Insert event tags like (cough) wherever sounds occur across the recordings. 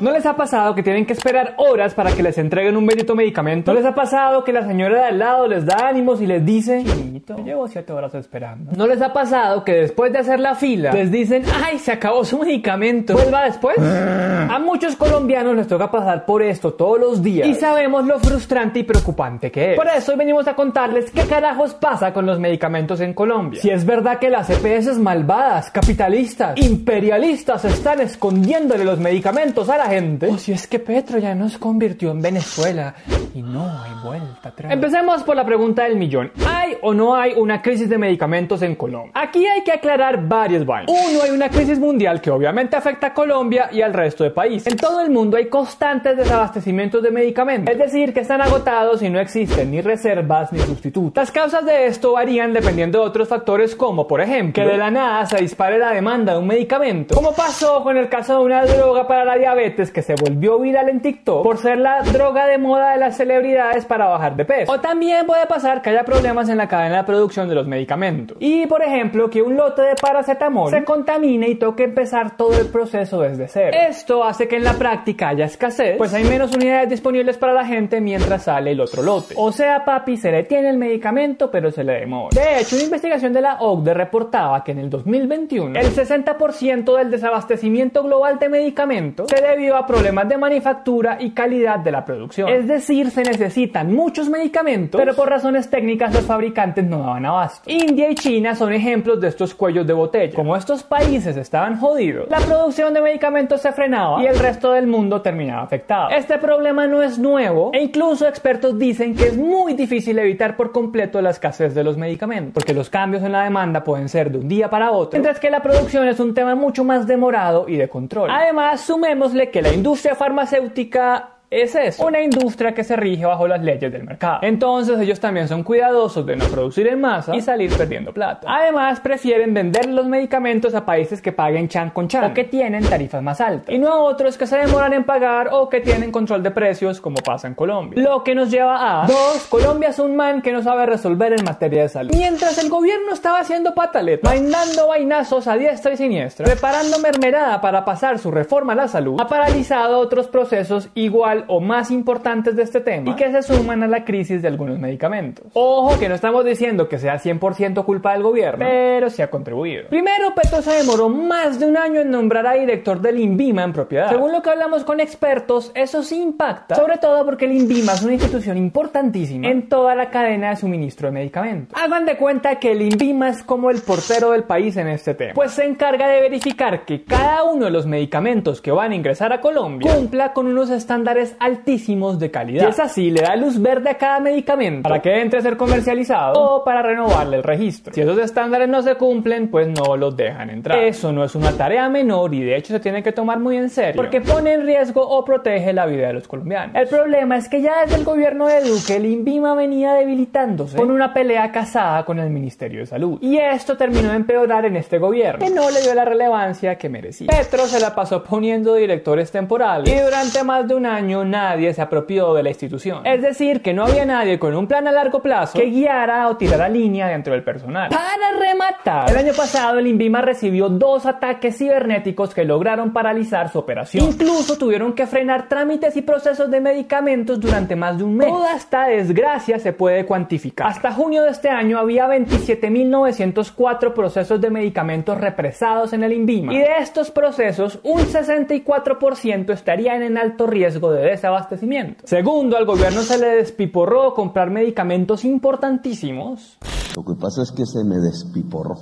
¿No les ha pasado que tienen que esperar horas para que les entreguen un bendito medicamento? ¿No les ha pasado que la señora de al lado les da ánimos y les dice, niñito, llevo siete horas esperando? ¿No les ha pasado que después de hacer la fila les dicen, ay, se acabó su medicamento, vuelva después? A muchos colombianos les toca pasar por esto todos los días y sabemos lo frustrante y preocupante que es. Por eso hoy venimos a contarles qué carajos pasa con los medicamentos en Colombia. Si es verdad que las EPS malvadas, capitalistas, imperialistas están escondiéndole los medicamentos a la gente. O si es que Petro ya nos convirtió en Venezuela y no hay vuelta atrás. Empecemos por la pregunta del millón. ¿Hay o no hay una crisis de medicamentos en Colombia? Aquí hay que aclarar varios vainas. Uno, hay una crisis mundial que obviamente afecta a Colombia y al resto de países. En todo el mundo hay constantes desabastecimientos de medicamentos. Es decir, que están agotados y no existen ni reservas ni sustitutos. Las causas de esto varían dependiendo de otros factores como, por ejemplo, que de la nada se dispare la demanda de un medicamento. Como pasó con el caso de una droga para la diabetes que se volvió viral en TikTok por ser la droga de moda de las celebridades para bajar de peso. O también puede pasar que haya problemas en la cadena de producción de los medicamentos. Y por ejemplo, que un lote de paracetamol se contamine y toque empezar todo el proceso desde cero. Esto hace que en la práctica haya escasez, pues hay menos unidades disponibles para la gente mientras sale el otro lote. O sea, papi, se le tiene el medicamento, pero se le demora. De hecho, una investigación de la OCDE reportaba que en el 2021 el 60% del desabastecimiento global de medicamentos se debió a problemas de manufactura y calidad de la producción. Es decir, se necesitan muchos medicamentos, pero por razones técnicas los fabricantes no daban abasto. India y China son ejemplos de estos cuellos de botella. Como estos países estaban jodidos, la producción de medicamentos se frenaba y el resto del mundo terminaba afectado. Este problema no es nuevo e incluso expertos dicen que es muy difícil evitar por completo la escasez de los medicamentos, porque los cambios en la demanda pueden ser de un día para otro, mientras que la producción es un tema mucho más demorado y de control. Además, sumémosle que la industria farmacéutica es eso, una industria que se rige bajo las leyes del mercado. Entonces ellos también son cuidadosos de no producir en masa y salir perdiendo plata. Además prefieren vender los medicamentos a países que paguen chan con chan o que tienen tarifas más altas y no a otros que se demoran en pagar o que tienen control de precios como pasa en Colombia. Lo que nos lleva a 2. Colombia es un man que no sabe resolver en materia de salud. Mientras el gobierno estaba haciendo pataleta, mandando vainazos a diestra y siniestra, preparando mermelada para pasar su reforma a la salud, ha paralizado otros procesos igual o más importantes de este tema y que se suman a la crisis de algunos medicamentos. Ojo que no estamos diciendo que sea 100% culpa del gobierno, pero sí ha contribuido. Primero, Petro se demoró más de un año en nombrar a director del INVIMA en propiedad. Según lo que hablamos con expertos, eso sí impacta, sobre todo porque el INVIMA es una institución importantísima en toda la cadena de suministro de medicamentos. Hagan de cuenta que el INVIMA es como el portero del país en este tema, pues se encarga de verificar que cada uno de los medicamentos que van a ingresar a Colombia cumpla con unos estándares altísimos de calidad. Y es así, le da luz verde a cada medicamento para que entre a ser comercializado o para renovarle el registro. Si esos estándares no se cumplen, pues no los dejan entrar. Eso no es una tarea menor y de hecho se tiene que tomar muy en serio porque pone en riesgo o protege la vida de los colombianos. El problema es que ya desde el gobierno de Duque el INVIMA venía debilitándose con una pelea casada con el Ministerio de Salud. Y esto terminó de empeorar en este gobierno, que no le dio la relevancia que merecía. Petro se la pasó poniendo directores temporales y durante más de un año nadie se apropió de la institución. Es decir, que no había nadie con un plan a largo plazo que guiara o tirara línea dentro del personal. Para rematar, el año pasado el INVIMA recibió dos ataques cibernéticos que lograron paralizar su operación. Incluso tuvieron que frenar trámites y procesos de medicamentos durante más de un mes. Toda esta desgracia se puede cuantificar. Hasta junio de este año había 27.904 procesos de medicamentos represados en el INVIMA. Y de estos procesos, un 64% estarían en alto riesgo de desabastecimiento. Segundo, al gobierno se le despiporró comprar medicamentos importantísimos. Lo que pasa es que se me despiporró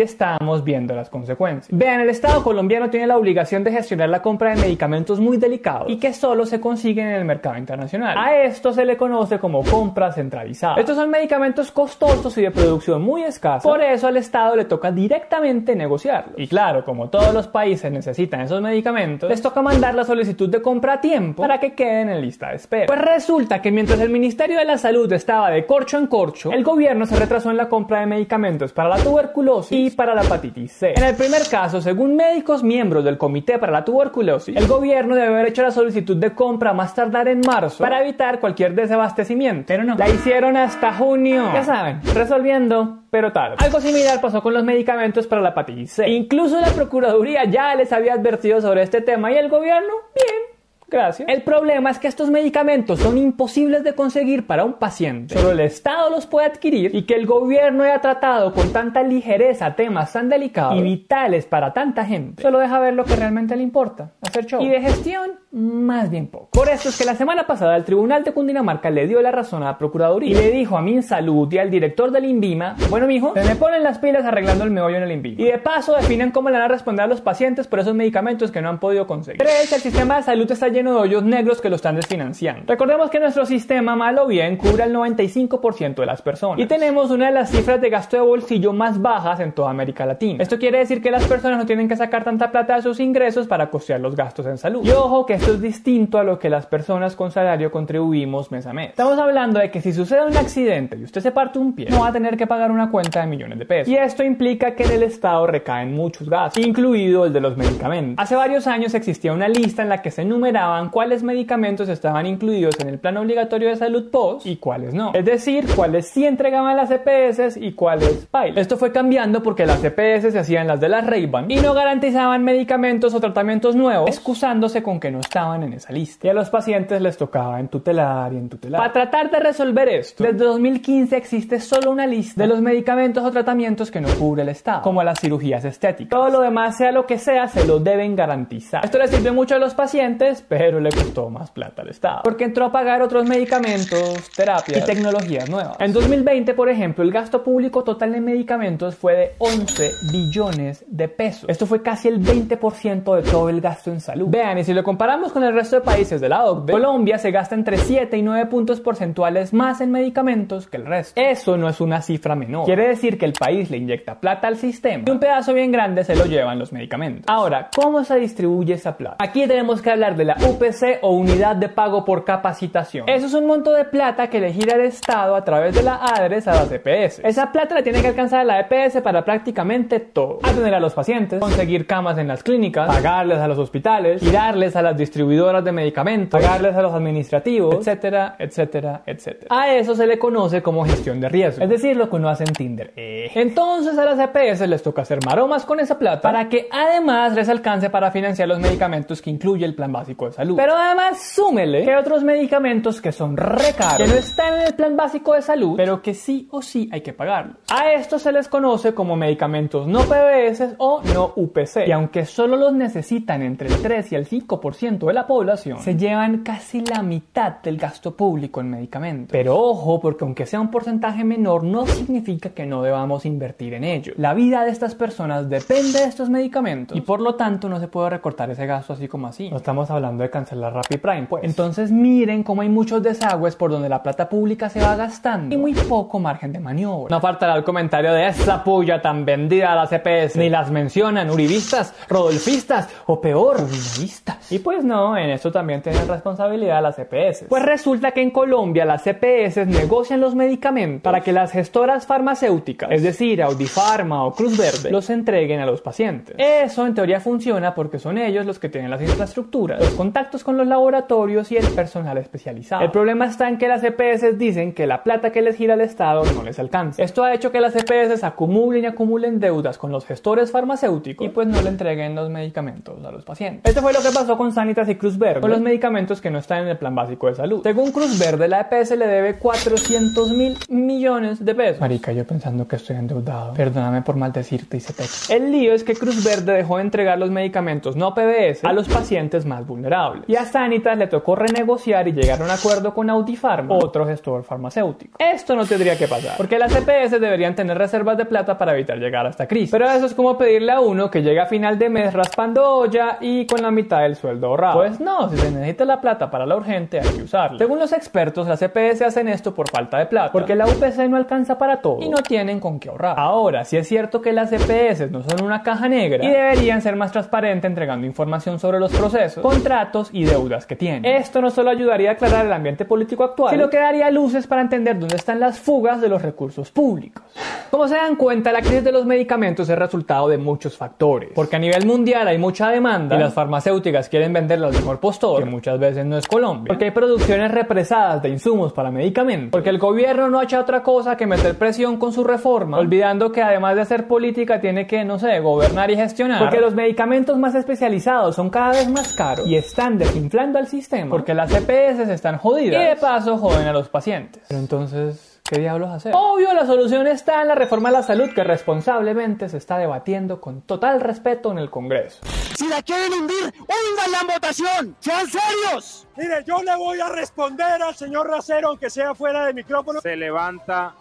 estamos viendo las consecuencias. Vean, el Estado colombiano tiene la obligación de gestionar la compra de medicamentos muy delicados y que solo se consiguen en el mercado internacional. A esto se le conoce como compra centralizada. Estos son medicamentos costosos y de producción muy escasa, por eso al Estado le toca directamente negociarlos. Y claro, como todos los países necesitan esos medicamentos, les toca mandar la solicitud de compra a tiempo para que queden en lista de espera. Pues resulta que mientras el Ministerio de la Salud estaba de corcho en corcho, el gobierno se retrasó en la compra de medicamentos para la tuberculosis y y para la hepatitis C. En el primer caso, según médicos miembros del Comité para la Tuberculosis, el gobierno debe haber hecho la solicitud de compra más tardar en marzo para evitar cualquier desabastecimiento. Pero no, la hicieron hasta junio. Ya saben, resolviendo pero tarde. Algo similar pasó con los medicamentos para la hepatitis C. Incluso la Procuraduría ya les había advertido sobre este tema y el gobierno, bien, Gracias. El problema es que estos medicamentos son imposibles de conseguir para un paciente. Solo el Estado los puede adquirir y que el gobierno haya tratado con tanta ligereza temas tan delicados y vitales para tanta gente. Solo deja ver lo que realmente le importa. Hacer show. Y de gestión, más bien poco. Por eso es que la semana pasada el Tribunal de Cundinamarca le dio la razón a la Procuraduría y le dijo a Minsalud y al director del INVIMA, bueno mijo, se me ponen las pilas arreglando el meollo en el INVIMA. Y de paso definen cómo le van a responder a los pacientes por esos medicamentos que no han podido conseguir. 3. El sistema de salud está lleno de hoyos negros que lo están desfinanciando. Recordemos que nuestro sistema, mal o bien, cubre al 95% de las personas. Y tenemos una de las cifras de gasto de bolsillo más bajas en toda América Latina. Esto quiere decir que las personas no tienen que sacar tanta plata de sus ingresos para costear los gastos en salud. Y ojo que esto es distinto a lo que las personas con salario contribuimos mes a mes. Estamos hablando de que si sucede un accidente y usted se parte un pie, no va a tener que pagar una cuenta de millones de pesos. Y esto implica que en el Estado recaen muchos gastos, incluido el de los medicamentos. Hace varios años existía una lista en la que se enumeraban cuáles medicamentos estaban incluidos en el plan obligatorio de salud post y cuáles no. Es decir, cuáles sí entregaban las EPS y cuáles bail. Esto fue cambiando porque las EPS se hacían las de las ray y no garantizaban medicamentos o tratamientos nuevos, excusándose con que no estaban en esa lista. Y a los pacientes les tocaba en tutelar y en tutelar. Para tratar de resolver esto, desde 2015 existe solo una lista de los medicamentos o tratamientos que no cubre el Estado, como las cirugías estéticas. Todo lo demás, sea lo que sea, se lo deben garantizar. Esto le sirve mucho a los pacientes, pero le costó más plata al Estado, porque entró a pagar otros medicamentos, terapias y tecnologías nuevas. En 2020, por ejemplo, el gasto público total en medicamentos fue de 11 billones de pesos. Esto fue casi el 20% de todo el gasto en salud. Vean, y si lo comparamos con el resto de países de la OCDE, Colombia se gasta entre 7 y 9 puntos porcentuales más en medicamentos que el resto. Eso no es una cifra menor. Quiere decir que el país le inyecta plata al sistema y un pedazo bien grande se lo llevan los medicamentos. Ahora, ¿cómo se distribuye esa plata? Aquí tenemos que hablar de la UPC o unidad de pago por capacitación. Eso es un monto de plata que le gira el Estado a través de la ADRES a las EPS. Esa plata la tiene que alcanzar la EPS para prácticamente todo. Atender a los pacientes, conseguir camas en las clínicas, pagarles a los hospitales, girarles a las distribuidoras de medicamentos, pagarles a los administrativos, etcétera, etcétera, etcétera. A eso se le conoce como gestión de riesgo, es decir, lo que uno hace en Tinder. Eh. Entonces a las EPS les toca hacer maromas con esa plata para que además les alcance para financiar los medicamentos que incluye el plan básico de salud. Pero además súmele que hay otros medicamentos que son re caros, que no están en el plan básico de salud, pero que sí o sí hay que pagarlos. A estos se les conoce como medicamentos no PBS o no UPC, y aunque solo los necesitan entre el 3 y el 5% de la población, se llevan casi la mitad del gasto público en medicamentos. Pero ojo, porque aunque sea un porcentaje menor, no significa que no debamos invertir en ello. La vida de estas personas depende de estos medicamentos y por lo tanto no se puede recortar ese gasto así como así. No estamos hablando de cancelar Rapid Prime, pues. Entonces miren cómo hay muchos desagües por donde la plata pública se va gastando y muy poco margen de maniobra. No faltará el comentario de esa puya tan vendida a las CPS, ni las mencionan uribistas, rodolfistas o peor, uribistas. Y pues no, en esto también tienen responsabilidad las CPS. Pues resulta que en Colombia las CPS negocian los medicamentos para que las gestoras farmacéuticas, es decir, Audifarma o Cruz Verde, los entreguen a los pacientes. Eso en teoría funciona porque son ellos los que tienen las infraestructuras, los contactos con los laboratorios y el personal especializado. El problema está en que las EPS dicen que la plata que les gira al Estado no les alcanza. Esto ha hecho que las EPS acumulen y acumulen deudas con los gestores farmacéuticos y pues no le entreguen los medicamentos a los pacientes. Esto fue lo que pasó con Sanitas y Cruz Verde, con los medicamentos que no están en el plan básico de salud. Según Cruz Verde, la EPS le debe 400 mil millones de pesos. Marica, yo pensando que estoy endeudado. Perdóname por maldecirte y se te. El lío es que Cruz Verde dejó de entregar los medicamentos no PBS a los pacientes más vulnerables. Y a Sanitas le tocó renegociar y llegar a un acuerdo con Autifarma, otro gestor farmacéutico. Esto no tendría que pasar, porque las EPS deberían tener reservas de plata para evitar llegar a esta crisis. Pero eso es como pedirle a uno que llegue a final de mes raspando olla y con la mitad del sueldo ahorrado. Pues no, si se necesita la plata para la urgente hay que usarla. Según los expertos, las EPS hacen esto por falta de plata, porque la UPC no alcanza para todo y no tienen con qué ahorrar. Ahora, si es cierto que las EPS no son una caja negra y deberían ser más transparentes entregando información sobre los procesos, contratos y deudas que tiene. Esto no solo ayudaría a aclarar el ambiente político actual, sino que daría luces para entender dónde están las fugas de los recursos públicos. Como se dan cuenta, la crisis de los medicamentos es resultado de muchos factores, porque a nivel mundial hay mucha demanda y las farmacéuticas quieren venderla al mejor postor, que muchas veces no es Colombia, porque hay producciones represadas de insumos para medicamentos, porque el gobierno no ha hecho otra cosa que meter presión con su reforma, olvidando que además de hacer política tiene que, no sé, gobernar y gestionar, porque los medicamentos más especializados son cada vez más caros. Y están desinflando al sistema, porque las EPS están jodidas y de paso joden a los pacientes. Pero entonces... ¿Qué diablos hacer? Obvio, la solución está en la reforma a la salud que responsablemente se está debatiendo con total respeto en el Congreso. Si la quieren hundir, húndanla en votación. ¡Sean serios! Mire, yo le voy a responder al señor Racero, aunque sea fuera de micrófono. Se levanta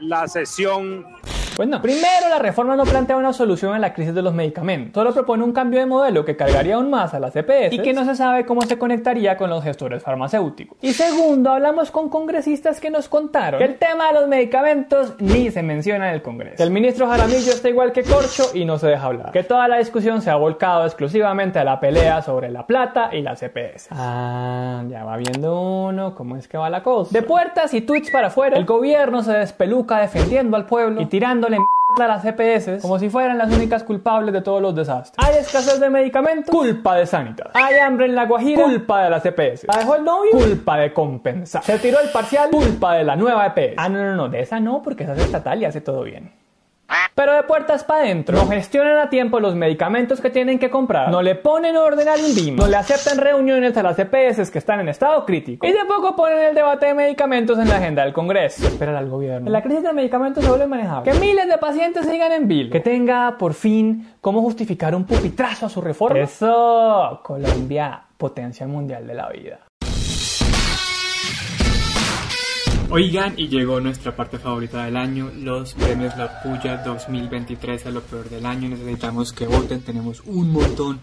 la sesión. Pues no. Primero, la reforma no plantea una solución a la crisis de los medicamentos. Solo propone un cambio de modelo que cargaría aún más a las EPS y que no se sabe cómo se conectaría con los gestores farmacéuticos. Y segundo, hablamos con congresistas que nos contaron que el tema de los medicamentos ni se menciona en el Congreso. Que el ministro Jaramillo está igual que Corcho y no se deja hablar. Que toda la discusión se ha volcado exclusivamente a la pelea sobre la plata y las EPS. Ah, ya va viendo uno cómo es que va la cosa. De puertas y tweets para afuera, el gobierno se despeluca defendiendo al pueblo y tirando dándole a las EPS como si fueran las únicas culpables de todos los desastres. Hay escasez de medicamentos, culpa de Sanitas. Hay hambre en la Guajira, culpa de las EPS. ¿La dejó el novio? Culpa de compensar. Se tiró el parcial, culpa de la nueva EPS. Ah, no, no, no, de esa no, porque esa es estatal y hace todo bien. Pero de puertas para adentro, no gestionan a tiempo los medicamentos que tienen que comprar, no le ponen orden al INVIM, no le aceptan reuniones a las EPS que están en estado crítico y de poco ponen el debate de medicamentos en la agenda del Congreso. Espera al gobierno. La crisis de medicamentos se vuelve manejable. Que miles de pacientes sigan en vil. Que tenga por fin cómo justificar un pupitrazo a su reforma. Eso, Colombia, potencia mundial de la vida. Oigan, y llegó nuestra parte favorita del año, los premios La Puya 2023 a lo peor del año. Necesitamos que voten, tenemos un montón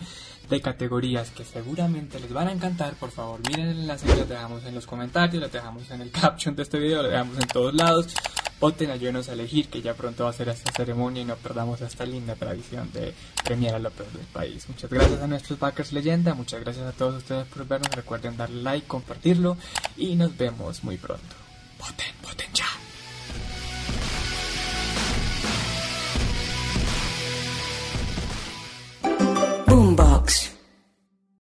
de categorías que seguramente les van a encantar. Por favor, miren el enlace que los dejamos en los comentarios, los dejamos en el (laughs) caption de este video, lo dejamos en todos lados. Voten, ayúdenos a elegir, que ya pronto va a ser esta ceremonia y no perdamos esta linda tradición de premiar a lo peor del país. Muchas gracias a nuestros backers leyenda, muchas gracias a todos ustedes por vernos. Recuerden darle like, compartirlo y nos vemos muy pronto. Voten, voten